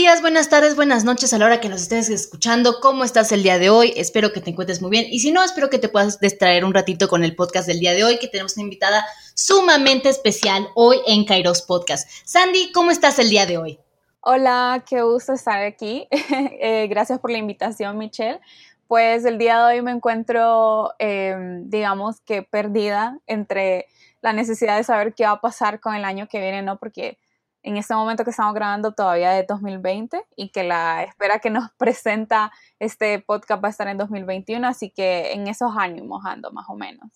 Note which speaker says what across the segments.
Speaker 1: días, buenas tardes, buenas noches a la hora que nos estés escuchando. ¿Cómo estás el día de hoy? Espero que te encuentres muy bien. Y si no, espero que te puedas distraer un ratito con el podcast del día de hoy, que tenemos una invitada sumamente especial hoy en Kairos Podcast. Sandy, ¿cómo estás el día de hoy?
Speaker 2: Hola, qué gusto estar aquí. Eh, gracias por la invitación, Michelle. Pues el día de hoy me encuentro, em, digamos que perdida entre la necesidad de saber qué va a pasar con el año que viene, ¿no? Porque en este momento que estamos grabando todavía de 2020 y que la espera que nos presenta este podcast va a estar en 2021, así que en esos ánimos ando más o menos.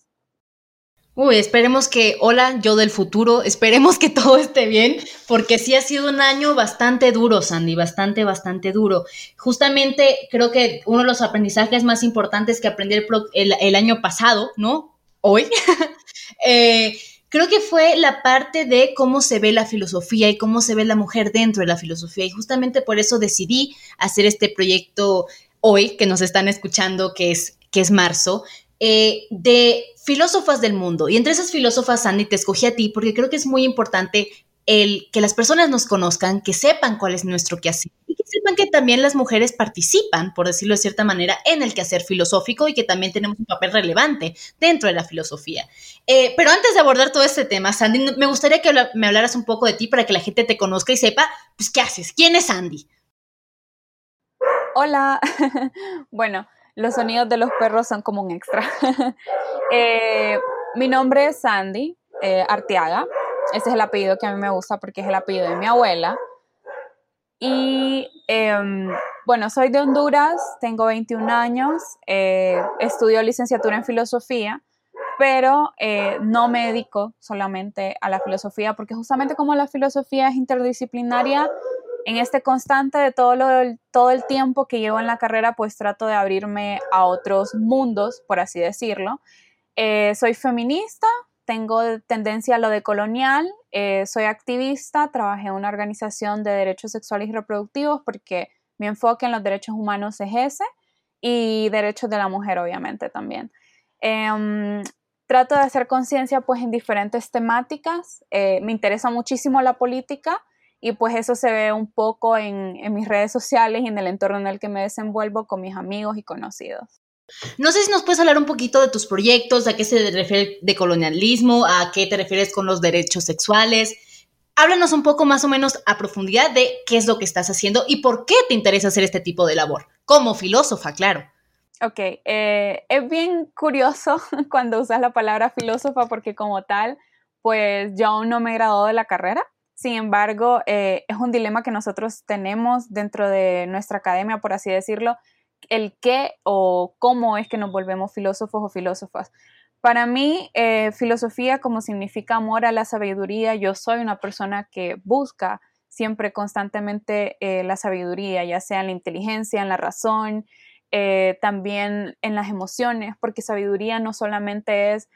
Speaker 1: Uy, esperemos que, hola, yo del futuro, esperemos que todo esté bien, porque sí ha sido un año bastante duro, Sandy, bastante, bastante duro. Justamente creo que uno de los aprendizajes más importantes que aprendí el, año pasado, ¿no? Hoy, eh, creo que fue la parte de cómo se ve la filosofía y cómo se ve la mujer dentro de la filosofía. Y justamente por eso decidí hacer este proyecto hoy, que nos están escuchando, que es, que es marzo, eh, de filósofas del mundo. Y entre esas filósofas, Sandy, te escogí a ti porque creo que es muy importante el que las personas nos conozcan, que sepan cuál es nuestro quehacer y que sepan que también las mujeres participan, por decirlo de cierta manera, en el quehacer filosófico y que también tenemos un papel relevante dentro de la filosofía. Eh, pero antes de abordar todo este tema, Sandy, me gustaría que me hablaras un poco de ti para que la gente te conozca y sepa, pues, ¿qué haces? ¿Quién es Sandy?
Speaker 2: Hola, bueno, los sonidos de los perros son como un extra. Eh, mi nombre es Sandy eh, Arteaga. Ese es el apellido que a mí me gusta porque es el apellido de mi abuela. Y em, bueno, soy de Honduras, tengo 21 años, eh, estudio licenciatura en filosofía, pero eh, no me dedico solamente a la filosofía, porque justamente como la filosofía es interdisciplinaria, en este constante de todo, lo, todo el tiempo que llevo en la carrera, pues trato de abrirme a otros mundos, por así decirlo. Eh, soy feminista, tengo tendencia a lo de colonial, eh, soy activista, trabajé en una organización de derechos sexuales y reproductivos porque mi enfoque en los derechos humanos es ese y derechos de la mujer obviamente también. Em, trato de hacer conciencia pues en diferentes temáticas, eh, me interesa muchísimo la política y pues eso se ve un poco en mis redes sociales y en el entorno en el que me desenvuelvo con mis amigos y conocidos.
Speaker 1: No sé si nos puedes hablar un poquito de tus proyectos, a qué se refiere de colonialismo, a qué te refieres con los derechos sexuales. Háblanos un poco más o menos a profundidad de qué es lo que estás haciendo y por qué te interesa hacer este tipo de labor, como filósofa, claro.
Speaker 2: Ok, eh, es bien curioso cuando usas la palabra filósofa porque como tal, pues yo aún no me he graduado de la carrera. Sin embargo, eh, es un dilema que nosotros tenemos dentro de nuestra academia, por así decirlo, el qué o cómo es que nos volvemos filósofos o filósofas. Para mí, eh, filosofía como significa amor a la sabiduría, yo soy una persona que busca siempre constantemente eh, la sabiduría, ya sea en la inteligencia, en la razón, eh, también en las emociones, porque sabiduría no solamente es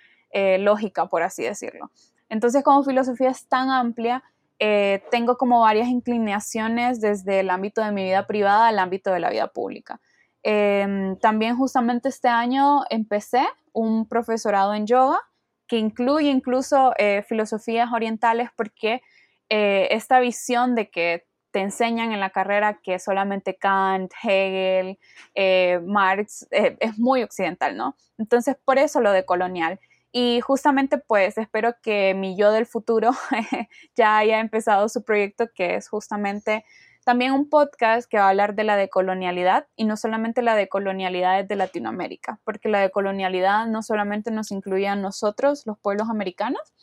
Speaker 2: lógica, por así decirlo. Entonces, como filosofía es tan amplia, tengo como varias inclinaciones desde el ámbito de mi vida privada al ámbito de la vida pública. Em, también justamente este año empecé un profesorado en yoga que incluye incluso eh, filosofías orientales porque eh, esta visión de que te enseñan en la carrera que solamente Kant, Hegel, eh, Marx es muy occidental, ¿no? Entonces, por eso lo de colonial. Y justamente, pues, espero que mi yo del futuro ya haya empezado su proyecto, que es justamente también un podcast que va a hablar de la decolonialidad y no solamente la decolonialidad de Latinoamérica, porque la decolonialidad no solamente nos incluye a nosotros, los pueblos americanos.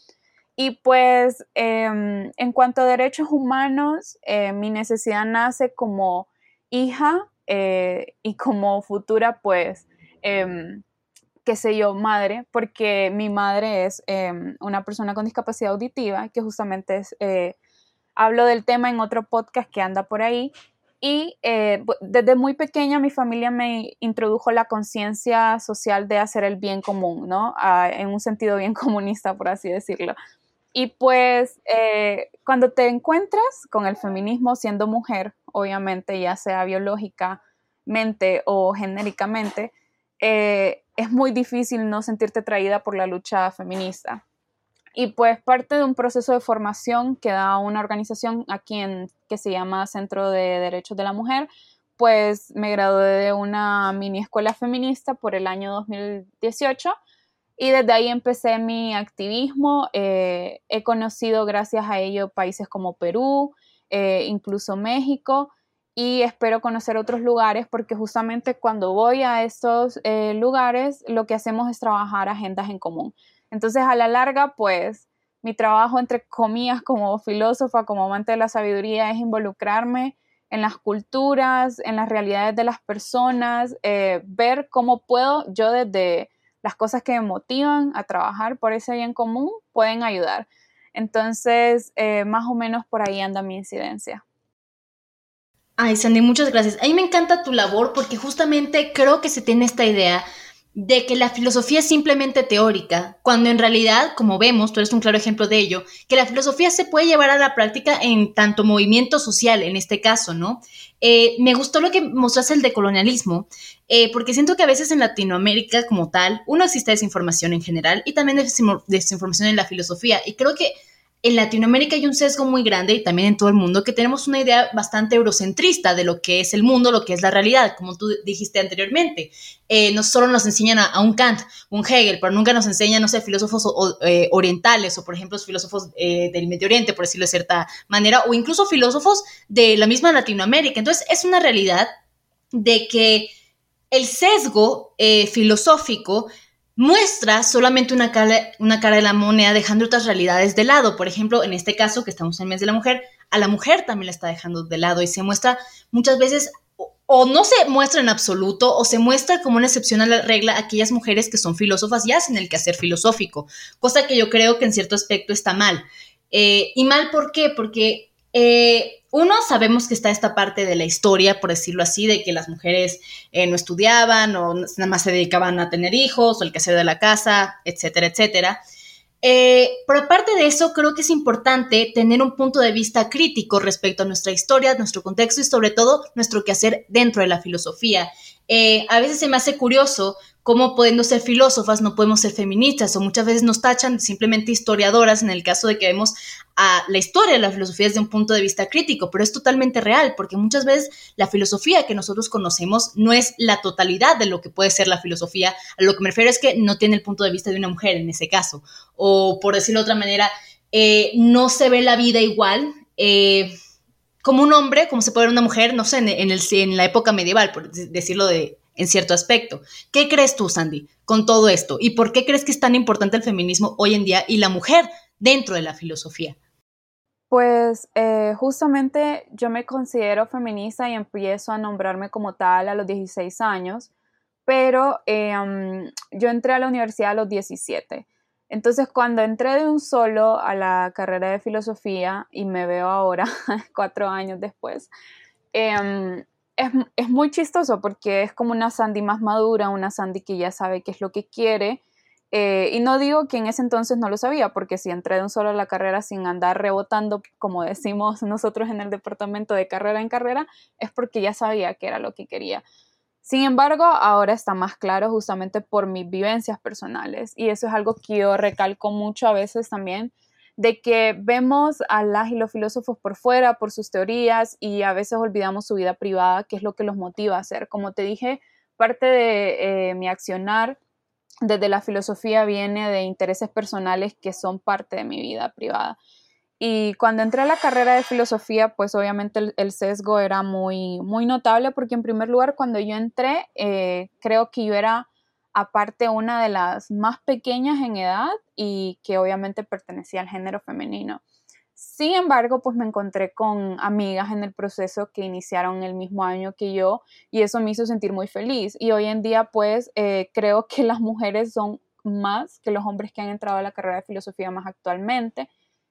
Speaker 2: Y pues em, en cuanto a derechos humanos, eh, mi necesidad nace como hija eh, y como futura, pues, em, qué sé yo, madre, porque mi madre es em, una persona con discapacidad auditiva, que justamente es eh, hablo del tema en otro podcast que anda por ahí. Y eh, desde muy pequeña mi familia me introdujo la conciencia social de hacer el bien común, ¿no? en un sentido bien comunista, por así decirlo. Y pues eh, cuando te encuentras con el feminismo siendo mujer, obviamente, ya sea biológicamente o genéricamente, eh, es muy difícil no sentirte atraída por la lucha feminista. Y pues parte de un proceso de formación que da una organización aquí en, que se llama Centro de Derechos de la Mujer, pues me gradué de una mini escuela feminista por el año 2018 y desde ahí empecé mi activismo. Eh, he conocido gracias a ello países como Perú, eh, incluso México y espero conocer otros lugares porque justamente cuando voy a estos eh, lugares lo que hacemos es trabajar agendas en común. Entonces, a la larga, pues mi trabajo, entre comillas, como filósofa, como amante de la sabiduría, es involucrarme en las culturas, en las realidades de las personas, eh, ver cómo puedo yo desde las cosas que me motivan a trabajar por ese bien común, pueden ayudar. Entonces, eh, más o menos por ahí anda mi incidencia.
Speaker 1: Ay, Sandy, muchas gracias. A mí me encanta tu labor porque justamente creo que se tiene esta idea de que la filosofía es simplemente teórica, cuando en realidad, como vemos, tú eres un claro ejemplo de ello, que la filosofía se puede llevar a la práctica en tanto movimiento social, en este caso, ¿no? Eh, me gustó lo que mostraste el decolonialismo, eh, porque siento que a veces en Latinoamérica como tal, uno existe desinformación en general y también desinformación en la filosofía, y creo que en Latinoamérica hay un sesgo muy grande y también en todo el mundo que tenemos una idea bastante eurocentrista de lo que es el mundo, lo que es la realidad, como tú dijiste anteriormente. Eh, no solo nos enseñan a, un Kant, un Hegel, pero nunca nos enseñan, no sé, filósofos eh, orientales o, por ejemplo, filósofos eh, del Medio Oriente, por decirlo de cierta manera, o incluso filósofos de la misma Latinoamérica. Entonces, es una realidad de que el sesgo filosófico muestra solamente una cara, una cara de la moneda, dejando otras realidades de lado. Por ejemplo, en este caso, que estamos en el mes de la mujer, a la mujer también la está dejando de lado y se muestra muchas veces o no se muestra en absoluto o se muestra como una excepción a la regla aquellas mujeres que son filósofas y hacen el quehacer filosófico, cosa que yo creo que en cierto aspecto está mal. Eh, ¿Y mal por qué? Porque eh, uno, sabemos que está esta parte de la historia, por decirlo así, de que las mujeres eh, no estudiaban o nada más se dedicaban a tener hijos o el quehacer de la casa, etcétera, etcétera. Eh, pero aparte de eso, creo que es importante tener un punto de vista crítico respecto a nuestra historia, nuestro contexto y sobre todo nuestro quehacer dentro de la filosofía. Eh, a veces se me hace curioso cómo pudiendo ser filósofas no podemos ser feministas o muchas veces nos tachan simplemente historiadoras en el caso de que vemos a la historia de la filosofía desde un punto de vista crítico, pero es totalmente real porque muchas veces la filosofía que nosotros conocemos no es la totalidad de lo que puede ser la filosofía, a lo que me refiero es que no tiene el punto de vista de una mujer en ese caso, o por decirlo de otra manera, eh, no se ve la vida igual. Eh, como un hombre, como se puede ver una mujer, no sé, en, el, en la época medieval, por decirlo de, en cierto aspecto. ¿Qué crees tú, Sandy, con todo esto? ¿Y por qué crees que es tan importante el feminismo hoy en día y la mujer dentro de la filosofía?
Speaker 2: Pues eh, justamente yo me considero feminista y empiezo a nombrarme como tal a los 16 años, pero em, yo entré a la universidad a los 17. Entonces, cuando entré de un solo a la carrera de filosofía y me veo ahora, cuatro años después, em, es, muy chistoso porque es como una Sandy más madura, una Sandy que ya sabe qué es lo que quiere. Eh, y no digo que en ese entonces no lo sabía, porque si entré de un solo a la carrera sin andar rebotando, como decimos nosotros en el departamento de carrera en carrera, es porque ya sabía qué era lo que quería. Sin embargo, ahora está más claro justamente por mis vivencias personales y eso es algo que yo recalco mucho a veces también, de que vemos a las y los filósofos por fuera, por sus teorías y a veces olvidamos su vida privada, que es lo que los motiva a hacer. Como te dije, parte de eh, mi accionar desde la filosofía viene de intereses personales que son parte de mi vida privada. Y cuando entré a la carrera de filosofía, pues obviamente el, sesgo era muy, muy notable porque en primer lugar cuando yo entré, eh, creo que yo era aparte una de las más pequeñas en edad y que obviamente pertenecía al género femenino. Sin embargo, pues me encontré con amigas en el proceso que iniciaron el mismo año que yo y eso me hizo sentir muy feliz. Y hoy en día, pues eh, creo que las mujeres son más que los hombres que han entrado a la carrera de filosofía más actualmente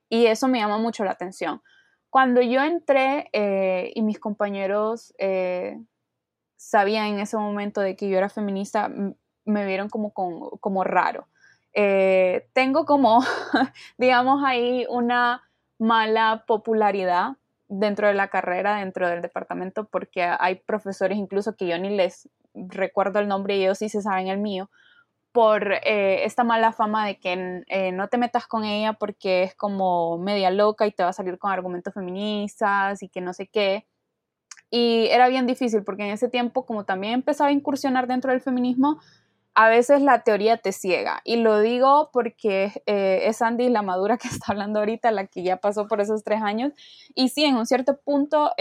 Speaker 2: y eso me llama mucho la atención. Cuando yo entré eh, y mis compañeros eh, sabían en ese momento de que yo era feminista, me vieron como, como, raro. Eh, tengo como, digamos, ahí una mala popularidad dentro de la carrera, dentro del departamento, porque hay profesores incluso que yo ni les recuerdo el nombre y ellos sí se saben el mío, por eh, esta mala fama de que eh, no te metas con ella porque es como media loca y te va a salir con argumentos feministas y que no sé qué. Y era bien difícil porque en ese tiempo, como también empezaba a incursionar dentro del feminismo, a veces la teoría te ciega. Y lo digo porque eh, es Andy, la madura que está hablando ahorita, la que ya pasó por esos tres años. Y sí, en un cierto punto,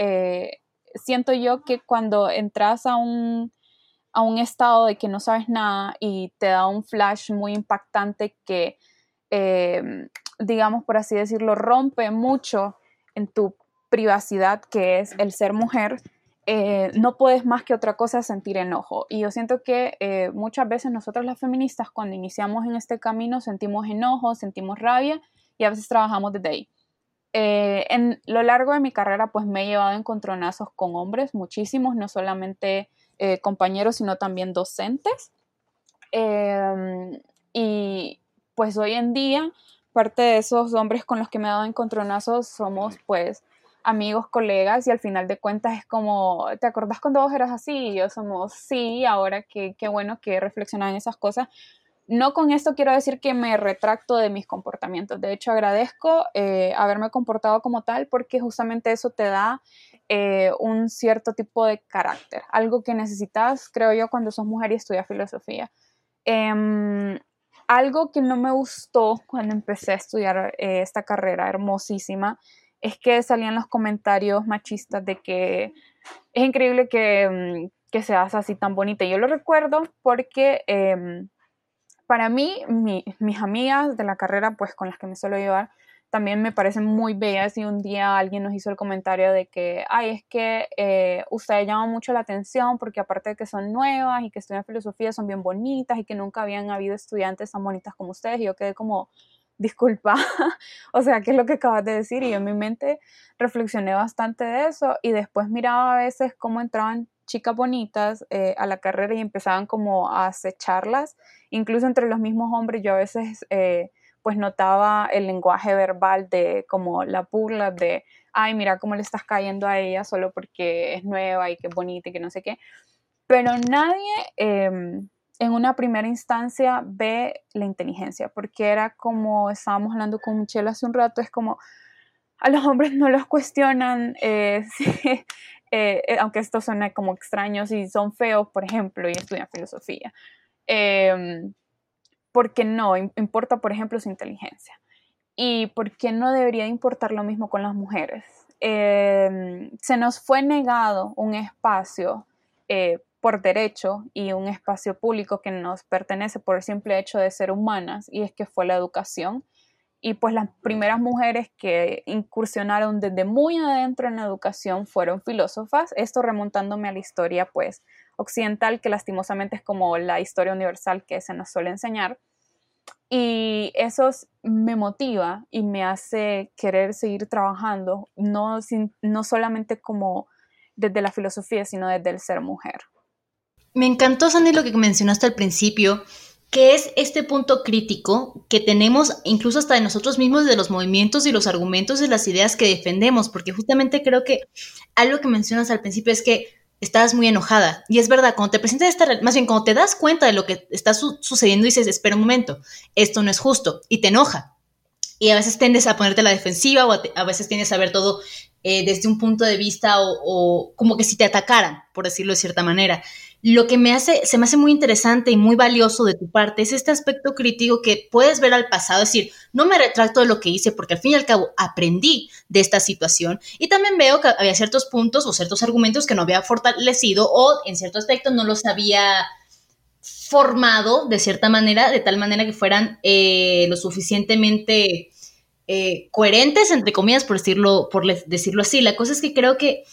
Speaker 2: siento yo que cuando entras a un a un estado de que no sabes nada y te da un flash muy impactante que, em, digamos por así decirlo, rompe mucho en tu privacidad, que es el ser mujer, eh, no puedes más que otra cosa sentir enojo. Y yo siento que eh, muchas veces nosotros las feministas cuando iniciamos en este camino sentimos enojo, sentimos rabia y a veces trabajamos desde ahí. Eh, en lo largo de mi carrera pues me he llevado encontronazos con hombres, muchísimos, no solamente eh, compañeros, sino también docentes. Em, y pues hoy en día, parte de esos hombres con los que me he dado encontronazos somos pues amigos, colegas y al final de cuentas es como, ¿te acordás cuando vos eras así? Y yo somos, sí, ahora que qué bueno que reflexionan en esas cosas. No con esto quiero decir que me retracto de mis comportamientos. De hecho, agradezco eh, haberme comportado como tal porque justamente eso te da eh, un cierto tipo de carácter, algo que necesitas, creo yo, cuando sos mujer y estudias filosofía. Em, algo que no me gustó cuando empecé a estudiar eh, esta carrera hermosísima es que salían los comentarios machistas de que es increíble que, mm, que seas así tan bonita. Yo lo recuerdo porque em, para mí, mis amigas de la carrera, pues con las que me suelo llevar, también me parecen muy bellas y un día alguien nos hizo el comentario de que, ay, es que eh, ustedes llaman mucho la atención porque aparte de que son nuevas y que estudian filosofía son bien bonitas y que nunca habían habido estudiantes tan bonitas como ustedes y yo quedé como, disculpa, o sea, ¿qué es lo que acabas de decir? Y en mi mente reflexioné bastante de eso y después miraba a veces cómo entraban chicas bonitas eh, a la carrera y empezaban como a acecharlas, incluso entre los mismos hombres yo a veces... Eh, pues notaba el lenguaje verbal de como la burla de, ay, mira cómo le estás cayendo a ella solo porque es nueva y que es bonita y que no sé qué. Pero nadie em, en una primera instancia ve la inteligencia, porque era como estábamos hablando con Michelle hace un rato, es como a los hombres no los cuestionan, eh, eh, eh, aunque esto suene como extraño, si son feos, por ejemplo, y estudian filosofía. Em, porque no importa, por ejemplo, su inteligencia. ¿Y por qué no debería importar lo mismo con las mujeres? Em, se nos fue negado un espacio eh, por derecho y un espacio público que nos pertenece por el simple hecho de ser humanas, y es que fue la educación. Y pues las primeras mujeres que incursionaron desde muy adentro en la educación fueron filósofas, esto remontándome a la historia pues occidental, que lastimosamente es como la historia universal que se nos suele enseñar. Y eso me motiva y me hace querer seguir trabajando, no, no solamente como desde la filosofía, sino desde el ser mujer.
Speaker 1: Me encantó, Sandy, lo que mencionaste al principio, que es este punto crítico que tenemos incluso hasta de nosotros mismos, de los movimientos y los argumentos y las ideas que defendemos, porque justamente creo que algo que mencionas al principio es que estás muy enojada. Y es verdad, cuando te presentas esta, más bien cuando te das cuenta de lo que está sucediendo, dices, espera un momento, esto no es justo, y te enoja. Y a veces tiendes a ponerte la defensiva o a, veces tiendes a ver todo eh, desde un punto de vista o, o, como que si te atacaran, por decirlo de cierta manera lo que me hace, se me hace muy interesante y muy valioso de tu parte es este aspecto crítico que puedes ver al pasado, es decir, no me retracto de lo que hice porque al fin y al cabo aprendí de esta situación y también veo que había ciertos puntos o ciertos argumentos que no había fortalecido o en cierto aspecto no los había formado de cierta manera, de tal manera que fueran eh, lo suficientemente eh, coherentes, entre comillas, por decirlo, por decirlo así. La cosa es que creo que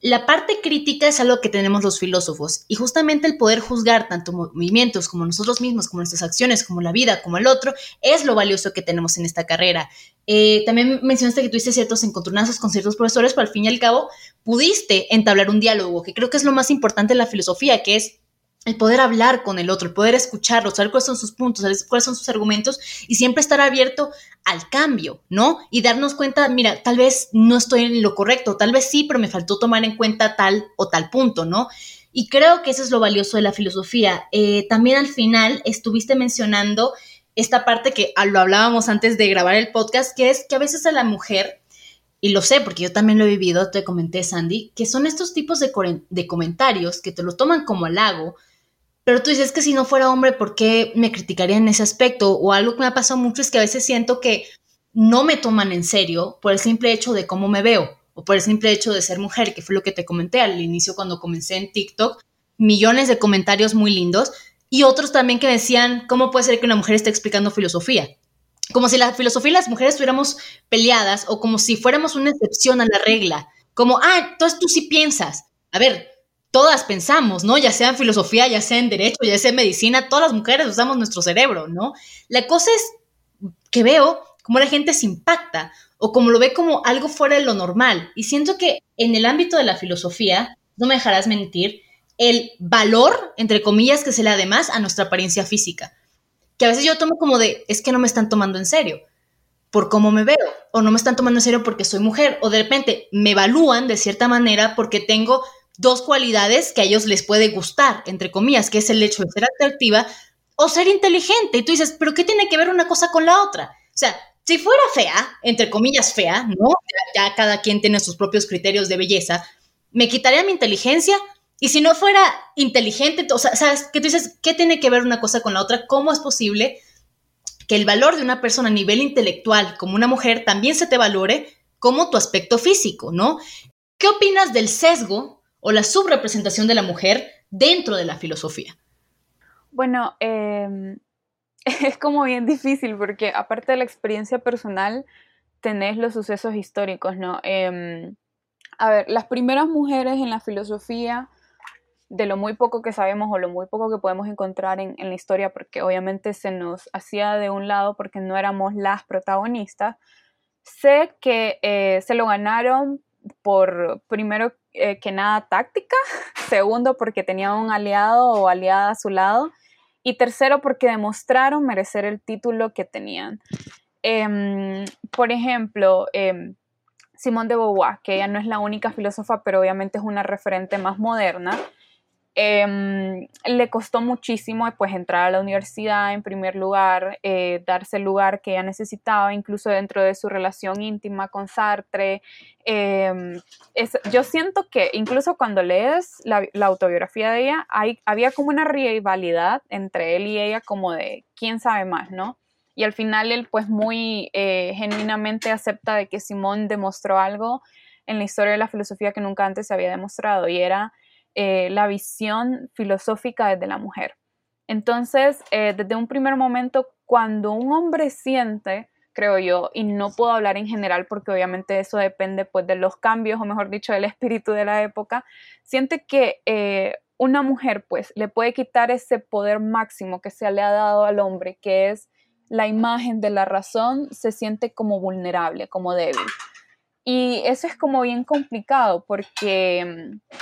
Speaker 1: la parte crítica es algo que tenemos los filósofos y justamente el poder juzgar tanto movimientos como nosotros mismos, como nuestras acciones, como la vida, como el otro, es lo valioso que tenemos en esta carrera. Eh, también mencionaste que tuviste ciertos encontronazos con ciertos profesores, pero al fin y al cabo pudiste entablar un diálogo, que creo que es lo más importante en la filosofía, que es el poder hablar con el otro, el poder escucharlo, saber cuáles son sus puntos, saber cuáles son sus argumentos y siempre estar abierto al cambio, ¿no? Y darnos cuenta, mira, tal vez no estoy en lo correcto, tal vez sí, pero me faltó tomar en cuenta tal o tal punto, ¿no? Y creo que eso es lo valioso de la filosofía. Eh, también al final estuviste mencionando esta parte que lo hablábamos antes de grabar el podcast, que es que a veces a la mujer, y lo sé porque yo también lo he vivido, te comenté Sandy, que son estos tipos de, de comentarios que te lo toman como halago, pero tú dices que si no fuera hombre, ¿por qué me criticarían en ese aspecto? O algo que me ha pasado mucho es que a veces siento que no me toman en serio por el simple hecho de cómo me veo o por el simple hecho de ser mujer, que fue lo que te comenté al inicio cuando comencé en TikTok, millones de comentarios muy lindos y otros también que decían, ¿cómo puede ser que una mujer esté explicando filosofía? Como si la filosofía y las mujeres estuviéramos peleadas o como si fuéramos una excepción a la regla. Como, ah, entonces tú sí piensas. A ver, todas pensamos, ¿no? Ya sea en filosofía, ya sea en derecho, ya sea en medicina, todas las mujeres usamos nuestro cerebro, ¿no? La cosa es que veo cómo la gente se impacta o como lo ve como algo fuera de lo normal. Y siento que en el ámbito de la filosofía, no me dejarás mentir, el valor, entre comillas, que se le da además a nuestra apariencia física. Que a veces yo tomo como de, es que no me están tomando en serio por cómo me veo, o no me están tomando en serio porque soy mujer, o de repente me evalúan de cierta manera porque tengo dos cualidades que a ellos les puede gustar, entre comillas, que es el hecho de ser atractiva o ser inteligente. Y tú dices, pero ¿qué tiene que ver una cosa con la otra? O sea, si fuera fea, entre comillas fea, ¿no? Ya, cada quien tiene sus propios criterios de belleza, me quitaría mi inteligencia. Y si no fuera inteligente, o sea, ¿sabes? Que tú dices, ¿qué tiene que ver una cosa con la otra? ¿Cómo es posible que el valor de una persona a nivel intelectual, como una mujer, también se te valore como tu aspecto físico, ¿no? ¿Qué opinas del sesgo o la subrepresentación de la mujer dentro de la filosofía?
Speaker 2: Bueno, eh, es como bien difícil porque aparte de la experiencia personal, tenés los sucesos históricos, ¿no? Em, a ver, las primeras mujeres en la filosofía, de lo muy poco que sabemos o lo muy poco que podemos encontrar en, la historia, porque obviamente se nos hacía de un lado porque no éramos las protagonistas, sé que eh, se lo ganaron por, primero eh, que nada, táctica, segundo porque tenía un aliado o aliada a su lado, y tercero porque demostraron merecer el título que tenían. Em, por ejemplo, eh, Simone de Beauvoir, que ella no es la única filósofa, pero obviamente es una referente más moderna, Em, le costó muchísimo pues entrar a la universidad en primer lugar, eh, darse el lugar que ella necesitaba, incluso dentro de su relación íntima con Sartre. Em, yo siento que incluso cuando lees la, autobiografía de ella, hay, había como una rivalidad entre él y ella como de quién sabe más, ¿no? Y al final él pues muy eh, genuinamente acepta de que Simón demostró algo en la historia de la filosofía que nunca antes se había demostrado y era eh, la visión filosófica desde la mujer. Entonces, eh, desde un primer momento, cuando un hombre siente, creo yo, y no puedo hablar en general porque obviamente eso depende pues de los cambios, o mejor dicho, del espíritu de la época, siente que eh, una mujer pues le puede quitar ese poder máximo que se le ha dado al hombre, que es la imagen de la razón, se siente como vulnerable, como débil. Y eso es como bien complicado porque mm,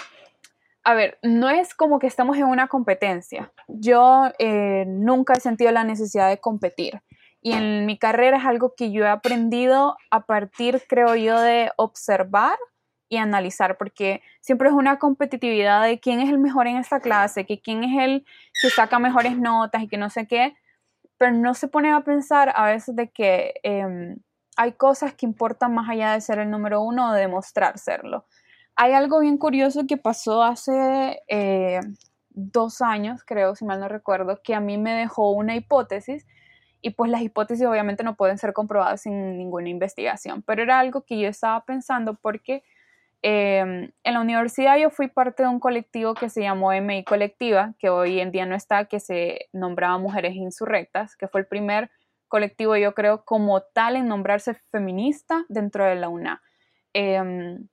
Speaker 2: a ver, no es como que estamos en una competencia. Yo eh, nunca he sentido la necesidad de competir. Y en mi carrera es algo que yo he aprendido a partir, creo yo, de observar y analizar, porque siempre es una competitividad de quién es el mejor en esta clase, que quién es el que saca mejores notas y que no sé qué, pero no se pone a pensar a veces de que em, hay cosas que importan más allá de ser el número uno o de demostrar serlo hay algo bien curioso que pasó hace eh, dos años, creo, si mal no recuerdo, que a mí me dejó una hipótesis y pues las hipótesis obviamente no pueden ser comprobadas sin ninguna investigación, pero era algo que yo estaba pensando porque em, en la universidad yo fui parte de un colectivo que se llamó MI Colectiva, que hoy en día no está, que se nombraba Mujeres Insurrectas, que fue el primer colectivo yo creo como tal en nombrarse feminista dentro de la UNA. Em,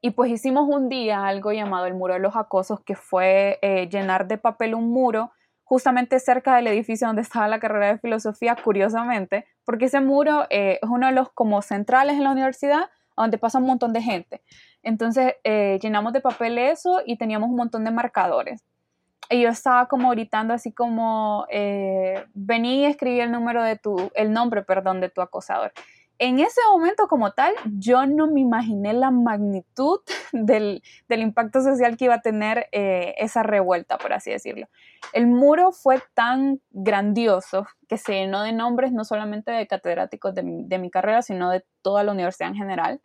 Speaker 2: y pues hicimos un día algo llamado el Muro de los Acosos, que fue eh, llenar de papel un muro justamente cerca del edificio donde estaba la carrera de filosofía, curiosamente, porque ese muro eh, es uno de los como centrales en la universidad, donde pasa un montón de gente. Entonces eh, llenamos de papel eso y teníamos un montón de marcadores. Y yo estaba como gritando así como, vení y escribí el número de tu, el nombre, perdón, de tu acosador. En ese momento como tal, yo no me imaginé la magnitud del, impacto social que iba a tener eh, esa revuelta, por así decirlo. El muro fue tan grandioso que se llenó de nombres no solamente de catedráticos de mi, carrera, sino de toda la universidad en general.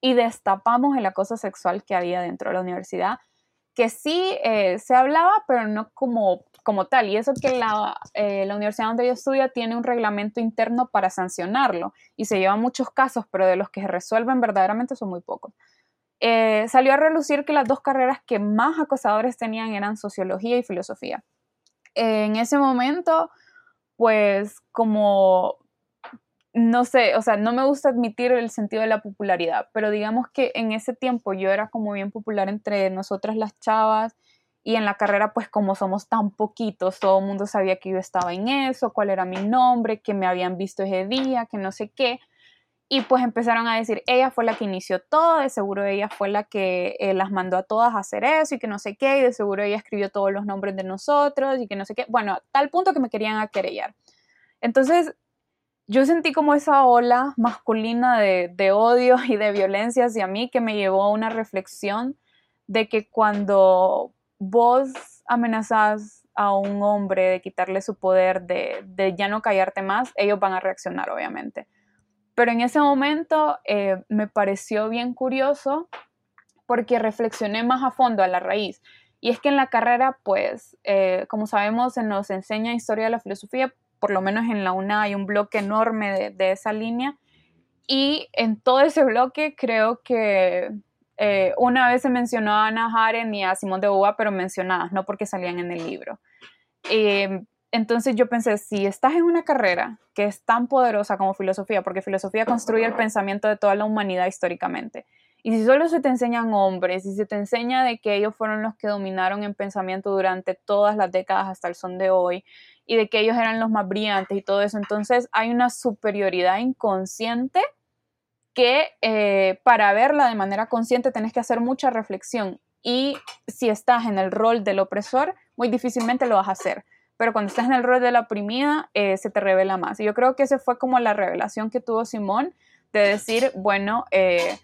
Speaker 2: Y destapamos el acoso sexual que había dentro de la universidad, que sí eh, se hablaba, pero no como como tal. Y eso que la, eh, la universidad donde yo estudio tiene un reglamento interno para sancionarlo y se llevan muchos casos, pero de los que se resuelven verdaderamente son muy pocos. Eh, salió a relucir que las dos carreras que más acosadores tenían eran sociología y filosofía. en ese momento, pues como, no sé, o sea, no me gusta admitir el sentido de la popularidad, pero digamos que en ese tiempo yo era como bien popular entre nosotras las chavas y en la carrera, pues como somos tan poquitos, todo el mundo sabía que yo estaba en eso, cuál era mi nombre, que me habían visto ese día, que no sé qué. Y pues empezaron a decir, ella fue la que inició todo, de seguro ella fue la que eh, las mandó a todas a hacer eso y que no sé qué, y de seguro ella escribió todos los nombres de nosotros y que no sé qué. Bueno, a tal punto que me querían aquerellar. Entonces, yo sentí como esa ola masculina de, de odio y de violencia hacia mí que me llevó a una reflexión de que cuando vos amenazas a un hombre de quitarle su poder, de, ya no callarte más, ellos van a reaccionar, obviamente. Pero en ese momento eh, me pareció bien curioso porque reflexioné más a fondo a la raíz. Y es que en la carrera, pues, eh, como sabemos, se nos enseña historia de la filosofía, por lo menos en la UNA hay un bloque enorme de, de esa línea. Y en todo ese bloque creo que eh, una vez se mencionó a Ana Haren y a Simón de Beauvoir, pero mencionadas, no porque salían en el libro. Em, entonces yo pensé, si estás en una carrera que es tan poderosa como filosofía, porque filosofía construye el pensamiento de toda la humanidad históricamente, y si solo se te enseñan hombres, y se te enseña de que ellos fueron los que dominaron en pensamiento durante todas las décadas hasta el son de hoy, y de que ellos eran los más brillantes y todo eso, entonces hay una superioridad inconsciente que eh, para verla de manera consciente tenés que hacer mucha reflexión y si estás en el rol del opresor, muy difícilmente lo vas a hacer. Pero cuando estás en el rol de la oprimida, eh, se te revela más. Y yo creo que esa fue como la revelación que tuvo Simón de decir, bueno, eh,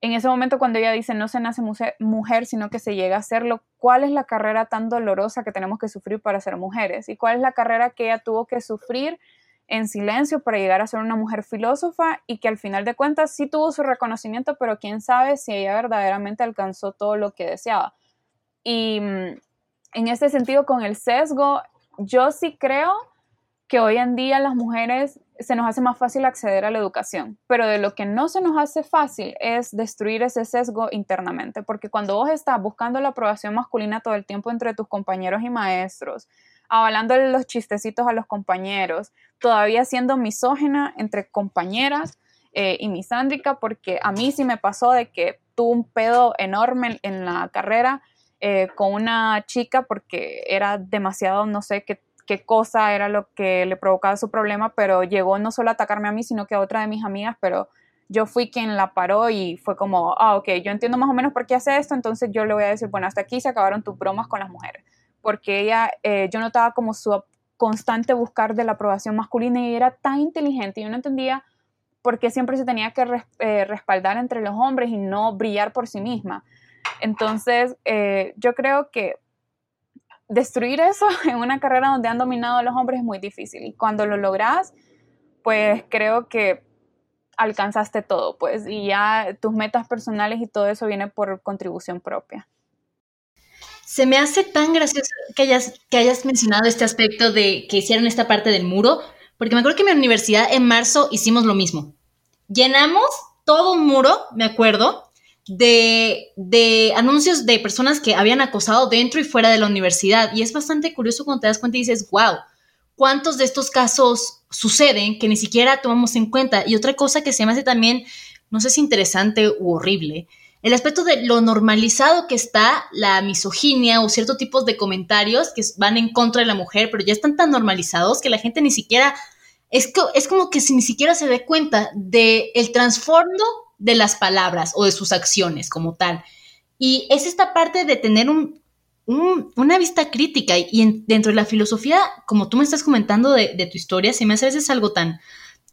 Speaker 2: en ese momento cuando ella dice no se nace mujer, sino que se llega a serlo, ¿cuál es la carrera tan dolorosa que tenemos que sufrir para ser mujeres? ¿Y cuál es la carrera que ella tuvo que sufrir en silencio para llegar a ser una mujer filósofa y que al final de cuentas sí tuvo su reconocimiento, pero quién sabe si ella verdaderamente alcanzó todo lo que deseaba. Y mm, en este sentido, con el sesgo, yo sí creo que hoy en día las mujeres se nos hace más fácil acceder a la educación, pero de lo que no se nos hace fácil es destruir ese sesgo internamente, porque cuando vos estás buscando la aprobación masculina todo el tiempo entre tus compañeros y maestros, avalándole los chistecitos a los compañeros, todavía siendo misógena entre compañeras eh, y misándrica, porque a mí sí me pasó de que tuve un pedo enorme en la carrera eh, con una chica porque era demasiado, no sé qué, qué cosa era lo que le provocaba su problema, pero llegó no solo a atacarme a mí, sino que a otra de mis amigas, pero yo fui quien la paró y fue como, ah, ok, yo entiendo más o menos por qué hace esto, entonces yo le voy a decir, bueno, hasta aquí se acabaron tus bromas con las mujeres porque ella, eh, yo notaba como su constante buscar de la aprobación masculina y era tan inteligente y yo no entendía por qué siempre se tenía que eh, respaldar entre los hombres y no brillar por sí misma. Entonces, eh, yo creo que destruir eso en una carrera donde han dominado a los hombres es muy difícil y cuando lo logras, pues creo que alcanzaste todo, pues, y ya tus metas personales y todo eso viene por contribución propia.
Speaker 1: Se me hace tan gracioso que hayas, que hayas mencionado este aspecto de que hicieron esta parte del muro, porque me acuerdo que en mi universidad en marzo hicimos lo mismo. Llenamos todo un muro, me acuerdo, de, de, anuncios de personas que habían acosado dentro y fuera de la universidad. Y es bastante curioso cuando te das cuenta y dices, wow, ¿cuántos de estos casos suceden que ni siquiera tomamos en cuenta? Y otra cosa que se me hace también, no sé si interesante u horrible, el aspecto de lo normalizado que está la misoginia o ciertos tipos de comentarios que van en contra de la mujer, pero ya están tan normalizados que la gente ni siquiera, es, es como que si ni siquiera se dé cuenta del el trasfondo de las palabras o de sus acciones como tal. Y es esta parte de tener un, una vista crítica y, dentro de la filosofía, como tú me estás comentando de, tu historia, se me hace a veces algo tan,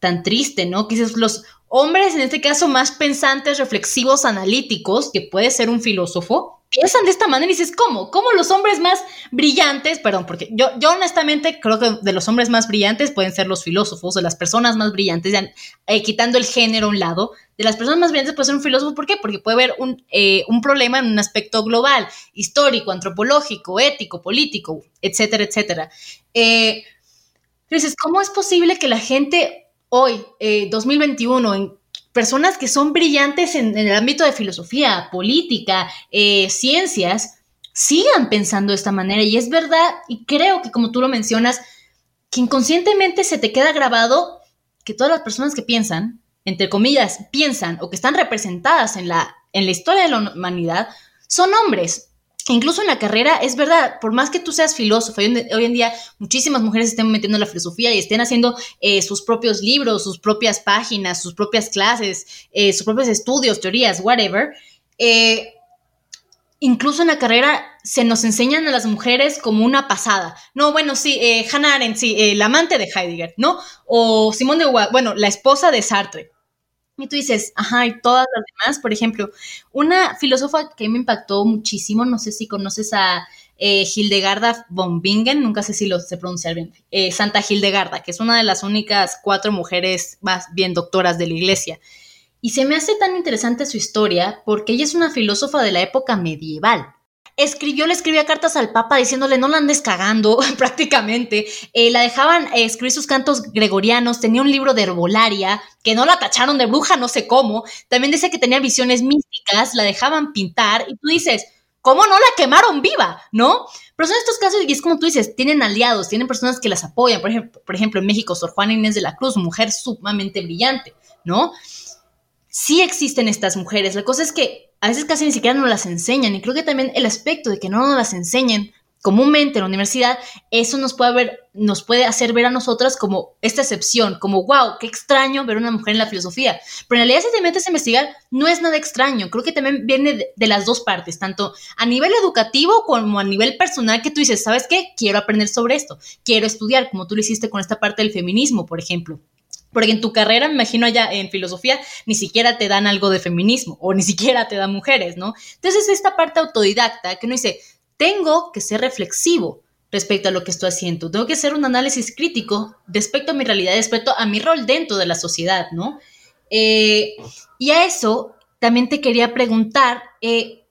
Speaker 1: tan triste, ¿no? Que dices, los hombres, en este caso, más pensantes, reflexivos, analíticos, que puede ser un filósofo, piensan de esta manera y dices, ¿cómo? ¿Cómo los hombres más brillantes, perdón, porque yo, yo honestamente creo que de los hombres más brillantes pueden ser los filósofos, o las personas más brillantes, eh, quitando el género a un lado, de las personas más brillantes puede ser un filósofo, ¿por qué? Porque puede haber un, eh, un problema en un aspecto global, histórico, antropológico, ético, político, etcétera, etcétera. Eh, entonces, ¿cómo es posible que la gente hoy, 2021, en personas que son brillantes en, el ámbito de filosofía, política, eh, ciencias, sigan pensando de esta manera. Y es verdad, y creo que como tú lo mencionas, que inconscientemente se te queda grabado que todas las personas que piensan, entre comillas, piensan o que están representadas en la, en la historia de la humanidad, son hombres incluso en la carrera, es verdad, por más que tú seas filósofo, hoy en, día muchísimas mujeres estén metiendo en la filosofía y estén haciendo eh, sus propios libros, sus propias páginas, sus propias clases, eh, sus propios estudios, teorías, whatever. Eh, incluso en la carrera se nos enseñan a las mujeres como una pasada. No, bueno, sí, Hannah Arendt, sí, la amante de Heidegger, ¿no? O Simone de Beauvoir, bueno, la esposa de Sartre. Y tú dices, ajá, y todas las demás, por ejemplo, una filósofa que me impactó muchísimo, no sé si conoces a eh, Hildegarda von Bingen, nunca sé si lo sé pronunciar bien, eh, Santa Hildegarda, que es una de las únicas cuatro mujeres más bien doctoras de la iglesia. Y se me hace tan interesante su historia porque ella es una filósofa de la época medieval escribió, le escribía cartas al Papa diciéndole no la andes cagando prácticamente. Eh, la dejaban eh, escribir sus cantos gregorianos, tenía un libro de herbolaria, que no la tacharon de bruja, no sé cómo. También dice que tenía visiones místicas, la dejaban pintar y tú dices, ¿cómo no la quemaron viva? ¿No? Pero son estos casos y es como tú dices, tienen aliados, tienen personas que las apoyan. Por ejemplo, por ejemplo en México, Sor Juana Inés de la Cruz, mujer sumamente brillante, ¿no? Sí existen estas mujeres. La cosa es que a veces casi ni siquiera nos las enseñan y creo que también el aspecto de que no nos las enseñen comúnmente en la universidad, eso nos puede, ver, nos puede hacer ver a nosotras como esta excepción, como wow, qué extraño ver una mujer en la filosofía. Pero en realidad si te metes a investigar, no es nada extraño, creo que también viene de, de las dos partes, tanto a nivel educativo como a nivel personal, que tú dices, ¿sabes qué? Quiero aprender sobre esto, quiero estudiar, como tú lo hiciste con esta parte del feminismo, por ejemplo. Porque en tu carrera, me imagino allá en filosofía, ni siquiera te dan algo de feminismo o ni siquiera te dan mujeres, ¿no? Entonces, esta parte autodidacta que uno dice, tengo que ser reflexivo respecto a lo que estoy haciendo, tengo que hacer un análisis crítico respecto a mi realidad, respecto a mi rol dentro de la sociedad, ¿no? Eh, y a eso también te quería preguntar, eh,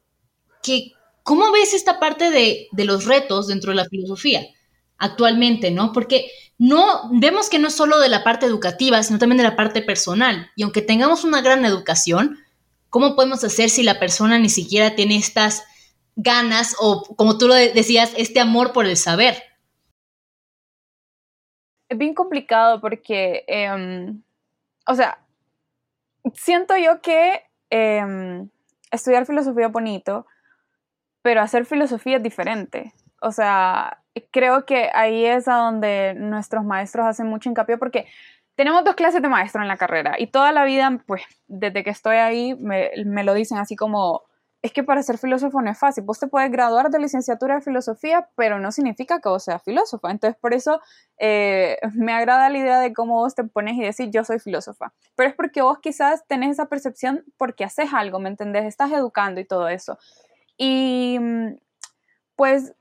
Speaker 1: que, ¿cómo ves esta parte de, de los retos dentro de la filosofía actualmente, ¿no? Porque no vemos que no es solo de la parte educativa, sino también de la parte personal. Y aunque tengamos una gran educación, ¿cómo podemos hacer si la persona ni siquiera tiene estas ganas o, como tú lo decías, este amor por el saber?
Speaker 2: Es bien complicado porque, em, o sea, siento yo que em, estudiar filosofía es bonito, pero hacer filosofía es diferente. O sea, creo que ahí es a donde nuestros maestros hacen mucho hincapié porque tenemos dos clases de maestro en la carrera y toda la vida, pues desde que estoy ahí, me, lo dicen así como, es que para ser filósofo no es fácil. Vos te puedes graduar de licenciatura de filosofía, pero no significa que vos seas filósofo. Entonces, por eso eh, me agrada la idea de cómo vos te pones y decís, yo soy filósofa. Pero es porque vos quizás tenés esa percepción porque haces algo, ¿me entendés? Estás educando y todo eso. Y mm, pues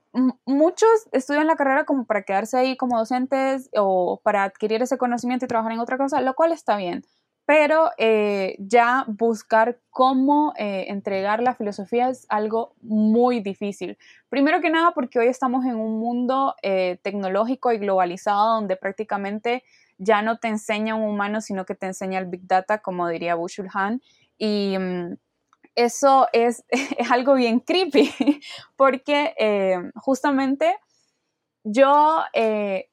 Speaker 2: muchos estudian la carrera como para quedarse ahí como docentes o para adquirir ese conocimiento y trabajar en otra cosa, lo cual está bien. Pero eh, ya buscar cómo eh, entregar la filosofía es algo muy difícil. Primero que nada porque hoy estamos en un mundo eh, tecnológico y globalizado donde prácticamente ya no te enseña un humano, sino que te enseña el Big Data, como diría Bushul Han. Y mm, eso es, algo bien creepy, porque eh, justamente yo eh,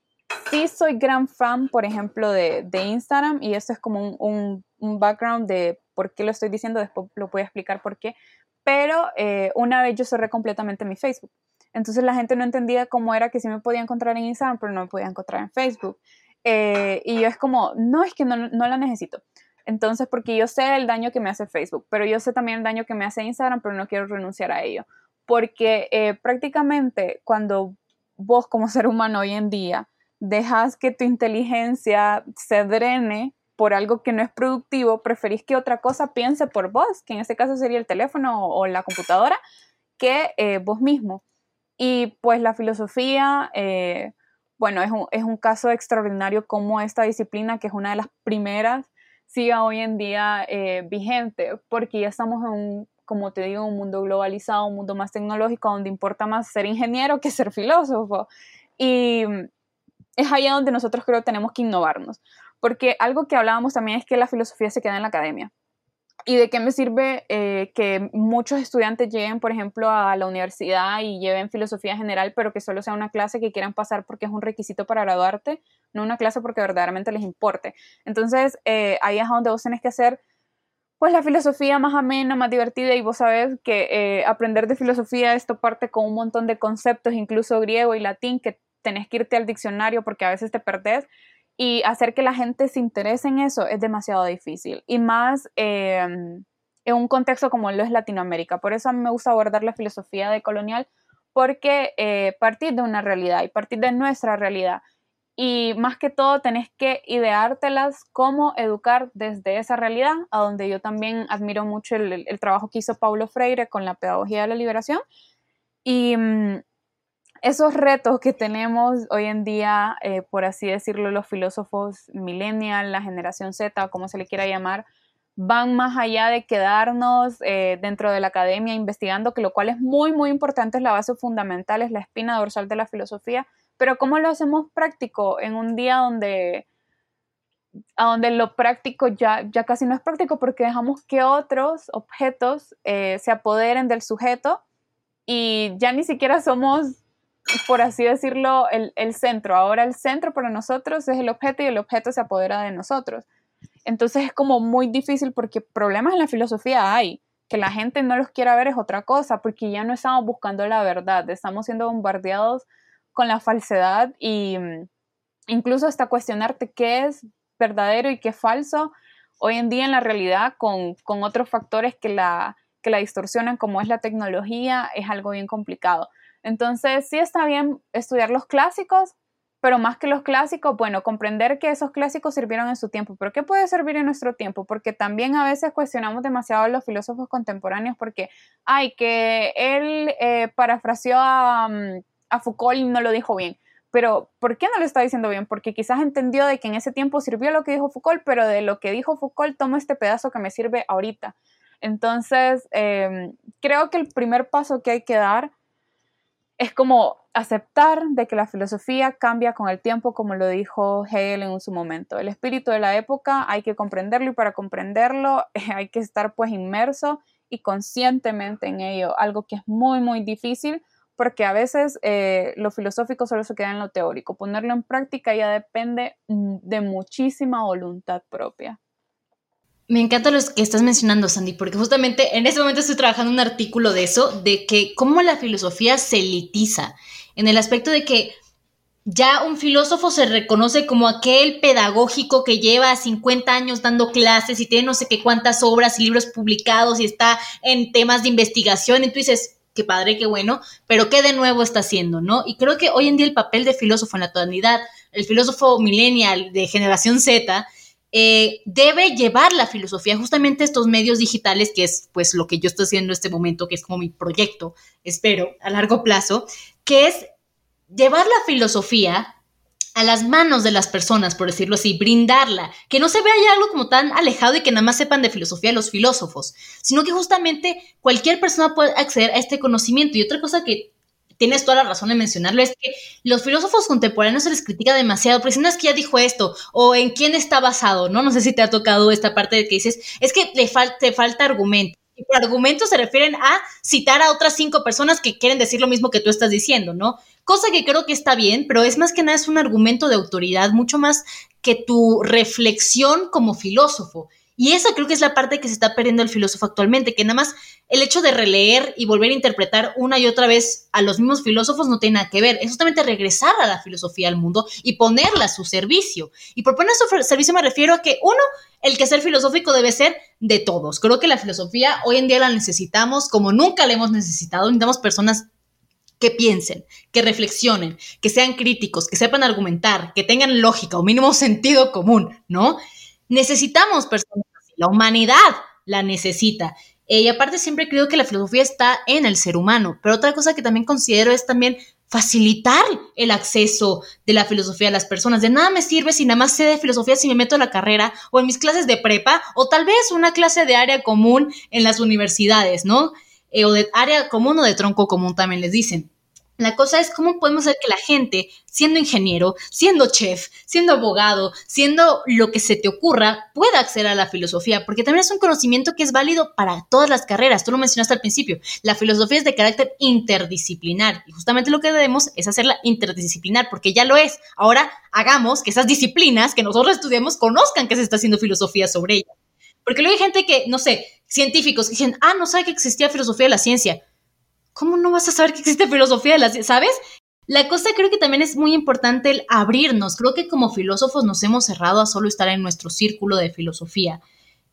Speaker 2: sí soy gran fan, por ejemplo, de, Instagram, y esto es como un, background de por qué lo estoy diciendo, después lo voy a explicar por qué, pero eh, una vez yo cerré completamente mi Facebook. Entonces la gente no entendía cómo era que sí me podía encontrar en Instagram, pero no me podía encontrar en Facebook. y yo es como, no, es que no, no la necesito. Entonces, porque yo sé el daño que me hace Facebook, pero yo sé también el daño que me hace Instagram, pero no quiero renunciar a ello. Porque eh, prácticamente cuando vos como ser humano hoy en día dejas que tu inteligencia se drene por algo que no es productivo, preferís que otra cosa piense por vos, que en este caso sería el teléfono o, la computadora, que eh, vos mismo. Y pues la filosofía, eh, bueno, es un, es un, caso extraordinario como esta disciplina, que es una de las primeras, siga hoy en día eh, vigente, porque ya estamos en un, como te digo, un mundo globalizado, un mundo más tecnológico, donde importa más ser ingeniero que ser filósofo. Y es ahí donde nosotros creo tenemos que innovarnos, porque algo que hablábamos también es que la filosofía se queda en la academia. ¿Y de qué me sirve eh, que muchos estudiantes lleguen, por ejemplo, a la universidad y lleven filosofía general, pero que solo sea una clase que quieran pasar porque es un requisito para graduarte, no una clase porque verdaderamente les importe? Entonces, eh, ahí es donde vos tenés que hacer pues la filosofía más amena, más divertida y vos sabés que eh, aprender de filosofía esto parte con un montón de conceptos, incluso griego y latín, que tenés que irte al diccionario porque a veces te perdés y hacer que la gente se interese en eso es demasiado difícil y más em, en un contexto como lo es Latinoamérica. Por eso me gusta abordar la filosofía de colonial porque eh, partir de una realidad y partir de nuestra realidad y más que todo tenés que ideártelas cómo educar desde esa realidad, a donde yo también admiro mucho el, el trabajo que hizo Paulo Freire con la pedagogía de la liberación. Y mm, esos retos que tenemos hoy en día, eh, por así decirlo, los filósofos millennial, la generación Z, como se le quiera llamar, van más allá de quedarnos eh, dentro de la academia investigando, que lo cual es muy, muy importante, es la base fundamental, es la espina dorsal de la filosofía, pero ¿cómo lo hacemos práctico en un día donde, a donde lo práctico ya, ya casi no es práctico porque dejamos que otros objetos eh, se apoderen del sujeto y ya ni siquiera somos por así decirlo, el, centro. Ahora el centro para nosotros es el objeto y el objeto se apodera de nosotros. Entonces es como muy difícil porque problemas en la filosofía hay. Que la gente no los quiera ver es otra cosa, porque ya no estamos buscando la verdad, estamos siendo bombardeados con la falsedad y mm, incluso hasta cuestionarte qué es verdadero y qué es falso hoy en día en la realidad con, con otros factores que la, que la distorsionan como es la tecnología es algo bien complicado. Entonces, sí está bien estudiar los clásicos, pero más que los clásicos, bueno, comprender que esos clásicos sirvieron en su tiempo, pero ¿qué puede servir en nuestro tiempo? Porque también a veces cuestionamos demasiado a los filósofos contemporáneos porque, ay, que él eh, parafraseó a, mm, Foucault y no lo dijo bien. Pero, ¿por qué no lo está diciendo bien? Porque quizás entendió de que en ese tiempo sirvió lo que dijo Foucault, pero de lo que dijo Foucault tomo este pedazo que me sirve ahorita. Entonces, em, creo que el primer paso que hay que dar es como aceptar de que la filosofía cambia con el tiempo, como lo dijo Hegel en su momento. El espíritu de la época hay que comprenderlo y para comprenderlo hay que estar pues inmerso y conscientemente en ello, algo que es muy, muy difícil porque a veces eh, lo filosófico solo se queda en lo teórico. Ponerlo en práctica ya depende mm, de muchísima voluntad propia.
Speaker 1: Me encanta lo que estás mencionando, Sandy, porque justamente en ese momento estoy trabajando un artículo de eso, de que cómo la filosofía se elitiza, en el aspecto de que ya un filósofo se reconoce como aquel pedagógico que lleva 50 años dando clases y tiene no sé qué cuántas obras y libros publicados y está en temas de investigación y tú dices, qué padre, qué bueno, pero qué de nuevo está haciendo, ¿no? Y creo que hoy en día el papel de filósofo en la actualidad, el filósofo millennial de generación Z, eh, debe llevar la filosofía justamente a estos medios digitales, que es pues lo que yo estoy haciendo en este momento, que es como mi proyecto, espero, a largo plazo, que es llevar la filosofía a las manos de las personas, por decirlo así, brindarla, que no se vea ya algo como tan alejado y que nada más sepan de filosofía los filósofos, sino que justamente cualquier persona puede acceder a este conocimiento. Y otra cosa que tienes toda la razón de mencionarlo, es que los filósofos contemporáneos se les critica demasiado, porque si no es que ya dijo esto, o en quién está basado, ¿no? No sé si te ha tocado esta parte de que dices, es que le te falta argumento. Y por argumento se refieren a citar a otras cinco personas que quieren decir lo mismo que tú estás diciendo, ¿no? Cosa que creo que está bien, pero es más que nada es un argumento de autoridad, mucho más que tu reflexión como filósofo. Y esa creo que es la parte que se está perdiendo el filósofo actualmente, que nada más el hecho de releer y volver a interpretar una y otra vez a los mismos filósofos no tiene nada que ver. Es justamente regresar a la filosofía al mundo y ponerla a su servicio. Y por poner a su servicio me refiero a que, uno, el que ser filosófico debe ser de todos. Creo que la filosofía hoy en día la necesitamos como nunca la hemos necesitado. Necesitamos personas que piensen, que reflexionen, que sean críticos, que sepan argumentar, que tengan lógica o mínimo sentido común, ¿no? necesitamos personas así, la humanidad la necesita. Eh, y aparte siempre creo que la filosofía está en el ser humano, pero otra cosa que también considero es también facilitar el acceso de la filosofía a las personas. De nada me sirve si nada más sé de filosofía si me meto a la carrera o en mis clases de prepa o tal vez una clase de área común en las universidades, ¿no? Eh, o de área común o de tronco común también les dicen. La cosa es cómo podemos hacer que la gente, siendo ingeniero, siendo chef, siendo abogado, siendo lo que se te ocurra, pueda acceder a la filosofía, porque también es un conocimiento que es válido para todas las carreras. Tú lo mencionaste al principio. La filosofía es de carácter interdisciplinar y justamente lo que debemos es hacerla interdisciplinar, porque ya lo es. Ahora hagamos que esas disciplinas que nosotros estudiamos conozcan que se está haciendo filosofía sobre ellas. Porque luego hay gente que, no sé, científicos que dicen, ah, no sabe que existía filosofía de la ciencia ¿cómo no vas a saber que existe filosofía de la ¿Sabes? La cosa creo que también es muy importante el abrirnos. Creo que como filósofos nos hemos cerrado a solo estar en nuestro círculo de filosofía.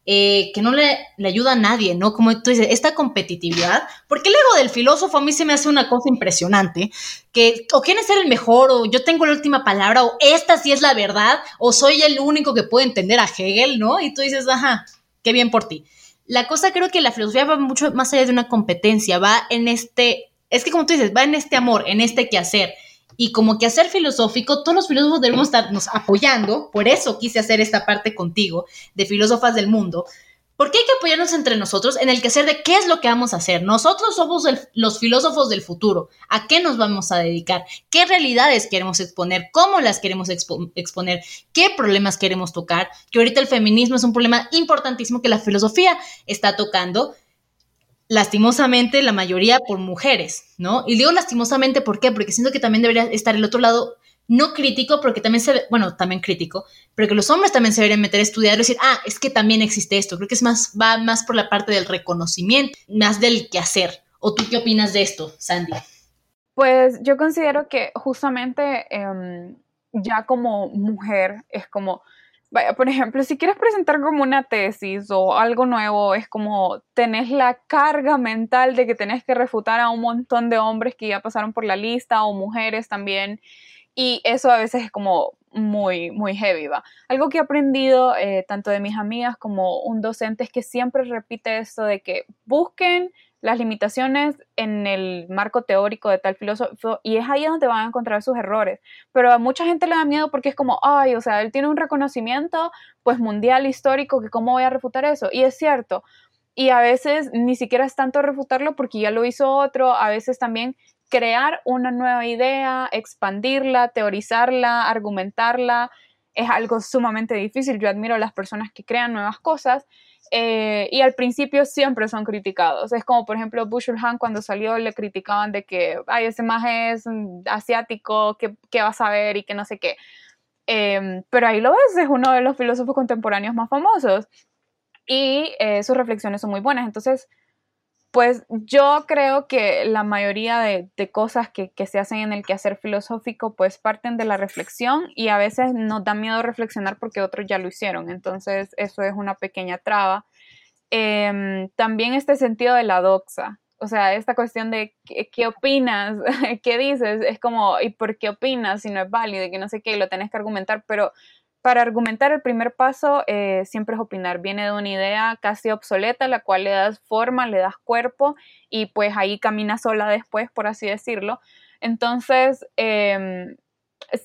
Speaker 1: Eh, que no le, ayuda a nadie, ¿no? Como tú dices, esta competitividad, porque el ego del filósofo a mí se me hace una cosa impresionante, que o quiere ser el mejor, o yo tengo la última palabra, o esta sí es la verdad, o soy el único que puede entender a Hegel, ¿no? Y tú dices, ajá, qué bien por ti. La cosa creo que la filosofía va mucho más allá de una competencia, va en este, es que como tú dices, va en este amor, en este quehacer. Y como quehacer filosófico, todos los filósofos debemos estarnos apoyando, por eso quise hacer esta parte contigo, de filósofas del mundo, porque hay que apoyarnos entre nosotros en el que hacer de qué es lo que vamos a hacer. Nosotros somos los filósofos del futuro. ¿A qué nos vamos a dedicar? ¿Qué realidades queremos exponer? ¿Cómo las queremos exponer? ¿Qué problemas queremos tocar? Que ahorita el feminismo es un problema importantísimo que la filosofía está tocando. Lastimosamente, la mayoría por mujeres, ¿no? Y digo lastimosamente, ¿por qué? Porque siento que también debería estar el otro lado no crítico, porque también se bueno, también crítico, pero que los hombres también se deberían meter a estudiar y decir, ah, es que también existe esto. Creo que es más, va más por la parte del reconocimiento, más del quehacer. ¿O tú qué opinas de esto, Sandy?
Speaker 2: Pues yo considero que justamente em, ya como mujer es como, vaya, por ejemplo, si quieres presentar como una tesis o algo nuevo, es como tenés la carga mental de que tenés que refutar a un montón de hombres que ya pasaron por la lista o mujeres también. Y eso a veces es como muy, muy heavy, ¿va? Algo que he aprendido eh, tanto de mis amigas como un docente es que siempre repite esto de que busquen las limitaciones en el marco teórico de tal filósofo y es ahí donde van a encontrar sus errores. Pero a mucha gente le da miedo porque es como, ay, o sea, él tiene un reconocimiento pues mundial histórico que cómo voy a refutar eso. Y es cierto. Y a veces ni siquiera es tanto refutarlo porque ya lo hizo otro, a veces también crear una nueva idea, expandirla, teorizarla, argumentarla, es algo sumamente difícil. Yo admiro a las personas que crean nuevas cosas eh, y al principio siempre son criticados. Es como, por ejemplo, Bushel Han cuando salió le criticaban de que, ay, ese más es asiático, ¿qué, vas a ver y que no sé qué. Em, pero ahí lo ves, es uno de los filósofos contemporáneos más famosos y eh, sus reflexiones son muy buenas. Entonces, pues yo creo que la mayoría de, cosas que, se hacen en el quehacer filosófico pues parten de la reflexión y a veces nos da miedo reflexionar porque otros ya lo hicieron, entonces eso es una pequeña traba. Em, también este sentido de la doxa, o sea, esta cuestión de qué, opinas, qué dices, es como, ¿y por qué opinas si no es válido y que no sé qué, lo tenés que argumentar, pero para argumentar, el primer paso eh, siempre es opinar. Viene de una idea casi obsoleta, la cual le das forma, le das cuerpo y pues ahí camina sola después, por así decirlo. Entonces, em,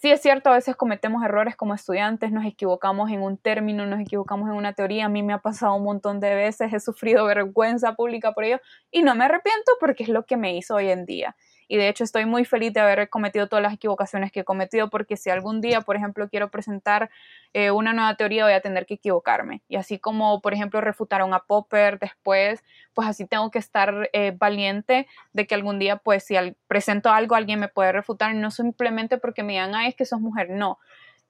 Speaker 2: sí es cierto, a veces cometemos errores como estudiantes, nos equivocamos en un término, nos equivocamos en una teoría. A mí me ha pasado un montón de veces, he sufrido vergüenza pública por ello y no me arrepiento porque es lo que me hizo hoy en día y de hecho estoy muy feliz de haber cometido todas las equivocaciones que he cometido porque si algún día, por ejemplo, quiero presentar eh, una nueva teoría voy a tener que equivocarme y así como, por ejemplo, refutaron a Popper después, pues así tengo que estar eh, valiente de que algún día, pues si presento algo alguien me puede refutar, no simplemente porque me digan, ay, es que sos mujer, no.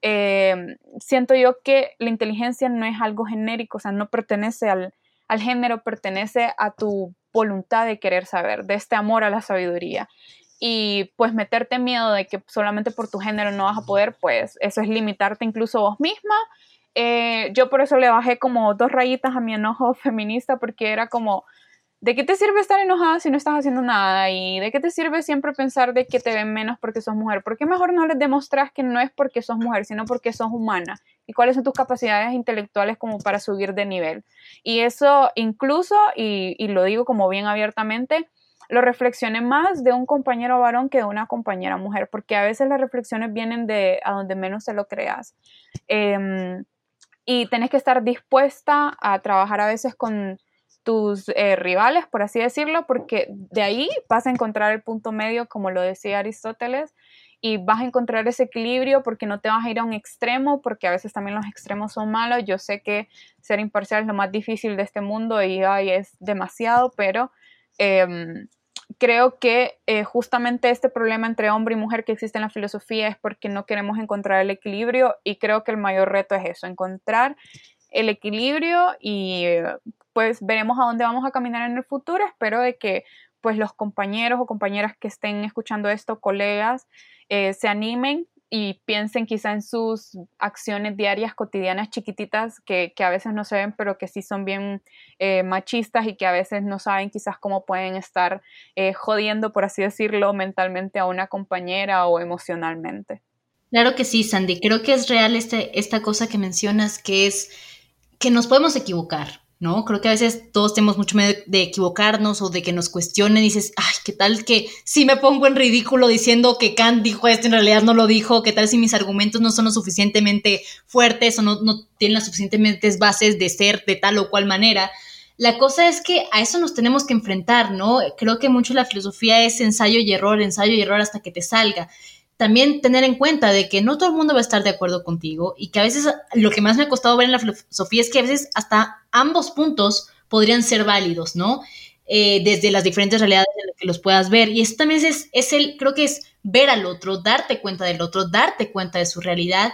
Speaker 2: Eh, siento yo que la inteligencia no es algo genérico, o sea, no pertenece al, al género, pertenece a tu voluntad de querer saber, de este amor a la sabiduría. Y pues meterte miedo de que solamente por tu género no vas a poder, pues eso es limitarte incluso vos misma. Eh, yo por eso le bajé como dos rayitas a mi enojo feminista porque era como, ¿de qué te sirve estar enojada si no estás haciendo nada? ¿Y de qué te sirve siempre pensar de que te ven menos porque sos mujer? ¿Por qué mejor no les demostras que no es porque sos mujer, sino porque sos humana? ¿Y cuáles son tus capacidades intelectuales como para subir de nivel? Y eso incluso, y, lo digo como bien abiertamente, lo reflexioné más de un compañero varón que de una compañera mujer, porque a veces las reflexiones vienen de a donde menos se lo creas. Em, y tenés que estar dispuesta a trabajar a veces con tus eh, rivales, por así decirlo, porque de ahí vas a encontrar el punto medio, como lo decía Aristóteles, y vas a encontrar ese equilibrio porque no te vas a ir a un extremo, porque a veces también los extremos son malos. Yo sé que ser imparcial es lo más difícil de este mundo y ay, es demasiado, pero em, creo que eh, justamente este problema entre hombre y mujer que existe en la filosofía es porque no queremos encontrar el equilibrio y creo que el mayor reto es eso, encontrar el equilibrio y pues veremos a dónde vamos a caminar en el futuro. Espero de que pues los compañeros o compañeras que estén escuchando esto, colegas, eh, se animen y piensen quizá en sus acciones diarias, cotidianas, chiquititas, que, a veces no se ven, pero que sí son bien eh, machistas y que a veces no saben quizás cómo pueden estar eh, jodiendo, por así decirlo, mentalmente a una compañera o emocionalmente.
Speaker 1: Claro que sí, Sandy. Creo que es real este, esta cosa que mencionas, que es que nos podemos equivocar. ¿no? Creo que a veces todos tenemos mucho miedo de equivocarnos o de que nos cuestionen y dices, ay, ¿qué tal que si me pongo en ridículo diciendo que Kant dijo esto, en realidad no lo dijo? ¿Qué tal si mis argumentos no son lo suficientemente fuertes o no, no tienen las suficientemente bases de ser de tal o cual manera? La cosa es que a eso nos tenemos que enfrentar, ¿no? Creo que mucho la filosofía es ensayo y error, ensayo y error hasta que te salga también tener en cuenta de que no todo el mundo va a estar de acuerdo contigo y que a veces lo que más me ha costado ver en la filosofía es que a veces hasta ambos puntos podrían ser válidos, ¿no? Eh, desde las diferentes realidades en las que los puedas ver. Y eso también es, es el, creo que es ver al otro, darte cuenta del otro, darte cuenta de su realidad.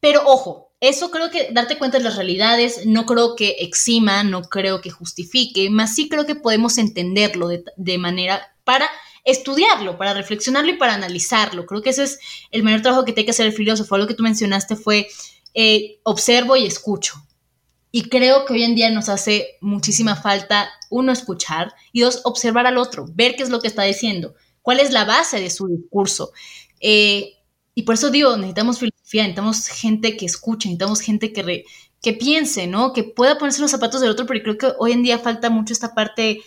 Speaker 1: Pero ojo, eso creo que darte cuenta de las realidades no creo que exima, no creo que justifique, más sí creo que podemos entenderlo de, de manera para estudiarlo, para reflexionarlo y para analizarlo. Creo que ese es el mayor trabajo que tiene que hacer el filósofo. Lo que tú mencionaste fue eh, observo y escucho. Y creo que hoy en día nos hace muchísima falta, uno, escuchar y dos, observar al otro, ver qué es lo que está diciendo, cuál es la base de su discurso. Eh, y por eso digo, necesitamos filosofía, necesitamos gente que escuche, necesitamos gente que, que piense, ¿no? Que pueda ponerse los zapatos del otro, pero creo que hoy en día falta mucho esta parte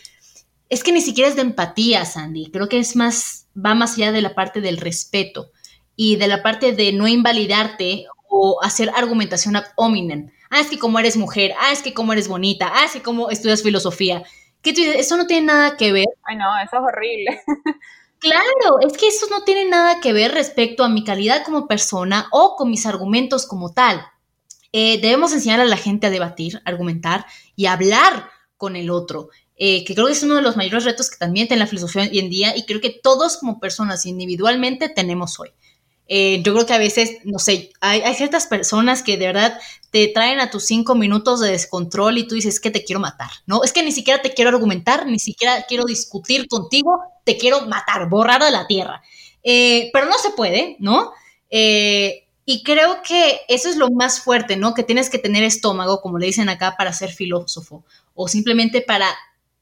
Speaker 1: es que ni siquiera es de empatía, Sandy. Creo que es más, va más allá de la parte del respeto y de la parte de no invalidarte o hacer argumentación ad hominem. Ah, es que como eres mujer, ah, es que como eres bonita, ah, es que como estudias filosofía. ¿Qué tú dices? Eso no tiene nada que ver.
Speaker 2: Ay, no, eso es horrible.
Speaker 1: Claro, es que eso no tiene nada que ver respecto a mi calidad como persona o con mis argumentos como tal. Eh, debemos enseñar a la gente a debatir, argumentar y hablar con el otro. Eh, que creo que es uno de los mayores retos que también tiene la filosofía hoy en día y creo que todos como personas individualmente tenemos hoy. Eh, yo creo que a veces, no sé, hay, ciertas personas que de verdad te traen a tus cinco minutos de descontrol y tú dices que te quiero matar, ¿no? Es que ni siquiera te quiero argumentar, ni siquiera quiero discutir contigo, te quiero matar, borrar de la tierra. Eh, pero no se puede, ¿no? y creo que eso es lo más fuerte, ¿no? Que tienes que tener estómago, como le dicen acá, para ser filósofo o simplemente para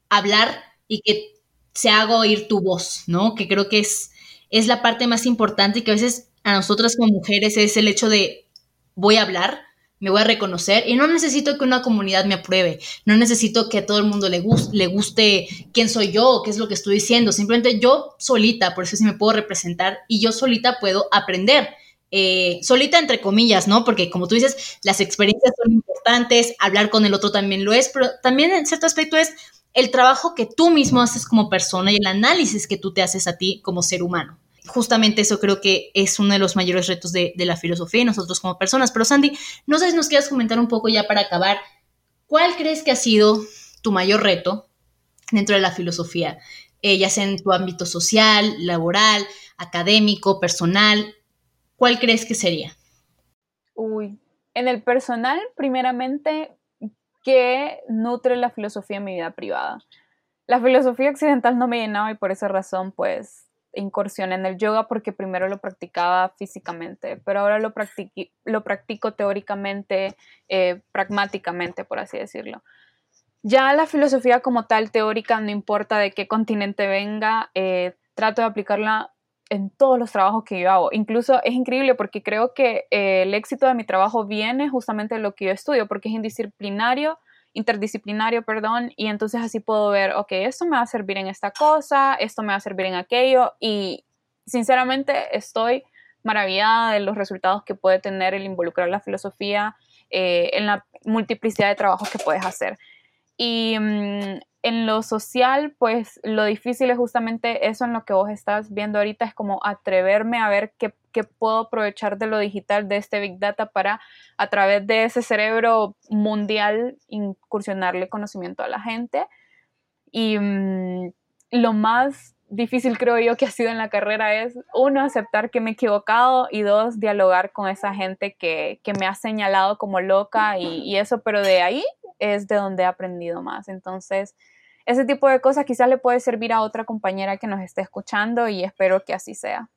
Speaker 1: hablar y que se haga oír tu voz, ¿no? Que creo que es, es la parte más importante y que a veces a nosotras como mujeres es el hecho de voy a hablar, me voy a reconocer y no necesito que una comunidad me apruebe, no necesito que a todo el mundo le, guste, le quién soy yo, qué es lo que estoy diciendo, simplemente yo solita, por eso sí me puedo representar y yo solita puedo aprender. Eh, solita entre comillas, ¿no? Porque como tú dices, las experiencias son importantes, hablar con el otro también lo es, pero también en cierto aspecto es el trabajo que tú mismo haces como persona y el análisis que tú te haces a ti como ser humano. Justamente eso creo que es uno de los mayores retos de, la filosofía y nosotros como personas. Pero Sandy, no sé si nos quieras comentar un poco ya para acabar, ¿cuál crees que ha sido tu mayor reto dentro de la filosofía? Eh, ya sea en tu ámbito social, laboral, académico, personal, ¿cuál crees que sería?
Speaker 2: Uy, en el personal, primeramente, que nutre la filosofía en mi vida privada. La filosofía occidental no me llenaba y por esa razón pues incursioné en el yoga porque primero lo practicaba físicamente, pero ahora lo, practico teóricamente, eh, pragmáticamente, por así decirlo. Ya la filosofía como tal teórica, no importa de qué continente venga, eh, trato de aplicarla en todos los trabajos que yo hago. Incluso es increíble porque creo que eh, el éxito de mi trabajo viene justamente de lo que yo estudio, porque es indisciplinario, interdisciplinario, perdón, y entonces así puedo ver, ok, esto me va a servir en esta cosa, esto me va a servir en aquello, y sinceramente estoy maravillada de los resultados que puede tener el involucrar la filosofía eh, en la multiplicidad de trabajos que puedes hacer. Y mm, en lo social, pues lo difícil es justamente eso en lo que vos estás viendo ahorita, es como atreverme a ver qué, puedo aprovechar de lo digital, de este Big Data, para a través de ese cerebro mundial incursionarle conocimiento a la gente. Y mm, lo más difícil creo yo que ha sido en la carrera es, uno, aceptar que me he equivocado y dos, dialogar con esa gente que, me ha señalado como loca y, eso, pero de ahí es de donde he aprendido más. Entonces, ese tipo de cosas quizás le puede servir a otra compañera que nos esté escuchando y espero que así sea.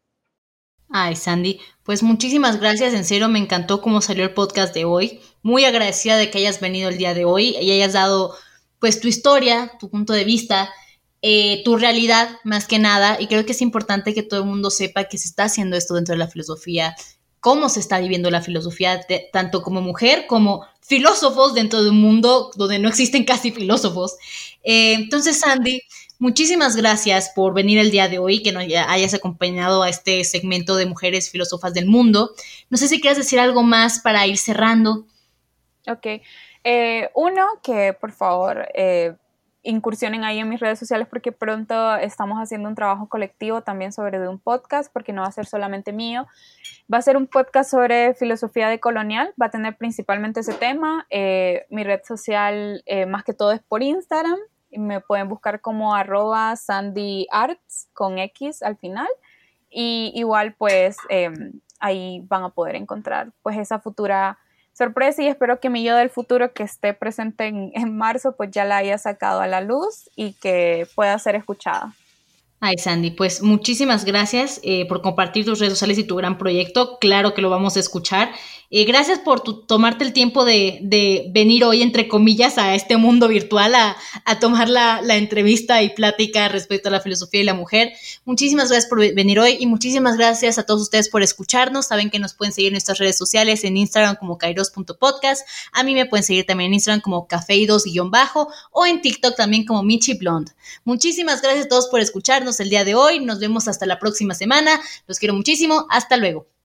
Speaker 1: Ay, Sandy, pues muchísimas gracias, en serio me encantó cómo salió el podcast de hoy. Muy agradecida de que hayas venido el día de hoy y hayas dado pues tu historia, tu punto de vista eh, tu realidad más que nada y creo que es importante que todo el mundo sepa que se está haciendo esto dentro de la filosofía, cómo se está viviendo la filosofía, tanto como mujer como filósofos dentro de un mundo donde no existen casi filósofos. Eh, entonces, Sandy, muchísimas gracias por venir el día de hoy, que nos hayas acompañado a este segmento de mujeres filósofas del mundo. No sé si quieres decir algo más para ir cerrando.
Speaker 2: Ok. Eh, uno, que por favor incursionen ahí en mis redes sociales porque pronto estamos haciendo un trabajo colectivo también sobre de un podcast porque no va a ser solamente mío. Va a ser un podcast sobre filosofía de colonial, va a tener principalmente ese tema. Eh, mi red social eh, más que todo es por Instagram. Me pueden buscar como arroba sandyarts con X al final. Y igual pues em, ahí van a poder encontrar pues esa futura sorpresa y espero que mi yo del futuro que esté presente en, marzo pues ya la haya sacado a la luz y que pueda ser escuchada.
Speaker 1: Ay, Sandy, pues muchísimas gracias eh, por compartir tus redes sociales y tu gran proyecto. Claro que lo vamos a escuchar eh, gracias por tomarte el tiempo de, venir hoy, entre comillas, a este mundo virtual, a, tomar la, entrevista y plática respecto a la filosofía y la mujer. Muchísimas gracias por venir hoy y muchísimas gracias a todos ustedes por escucharnos. Saben que nos pueden seguir en nuestras redes sociales, en Instagram como kairos.podcast. A mí me pueden seguir también en Instagram como cafeidos-bajo o en TikTok también como Michi Blonde. Muchísimas gracias a todos por escucharnos el día de hoy. Nos vemos hasta la próxima semana. Los quiero muchísimo. Hasta luego.